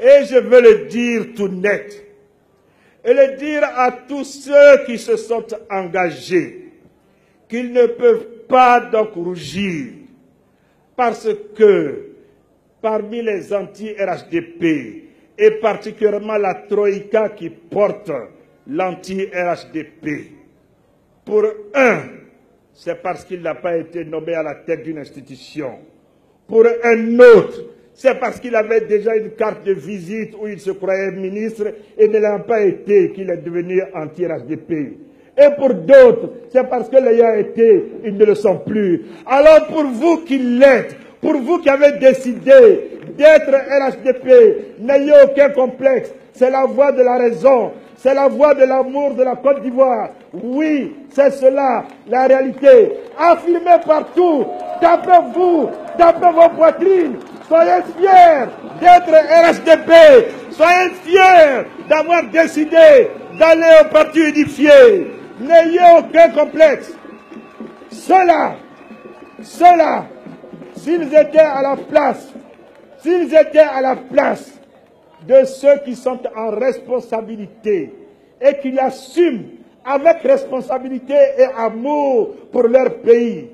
Et je veux le dire tout net. Et le dire à tous ceux qui se sont engagés qu'ils ne peuvent pas donc rougir parce que parmi les anti-RHDP et particulièrement la Troïka qui porte l'anti-RHDP, pour un, c'est parce qu'il n'a pas été nommé à la tête d'une institution. Pour un autre, c'est parce qu'il avait déjà une carte de visite où il se croyait ministre et ne l'a pas été qu'il est devenu anti-RHDP. Et pour d'autres, c'est parce que l'ayant été, ils ne le sont plus. Alors pour vous qui l'êtes, pour vous qui avez décidé d'être RHDP, n'ayez aucun complexe. C'est la voie de la raison. C'est la voie de l'amour de la Côte d'Ivoire. Oui, c'est cela, la réalité. Affirmez partout. Tapez-vous, tapez vos poitrines. Soyez fiers d'être RHDP. Soyez fiers d'avoir décidé d'aller au parti unifié. N'ayez aucun complexe. Cela, cela, s'ils étaient à la place, s'ils étaient à la place de ceux qui sont en responsabilité et qui l'assument avec responsabilité et amour pour leur pays,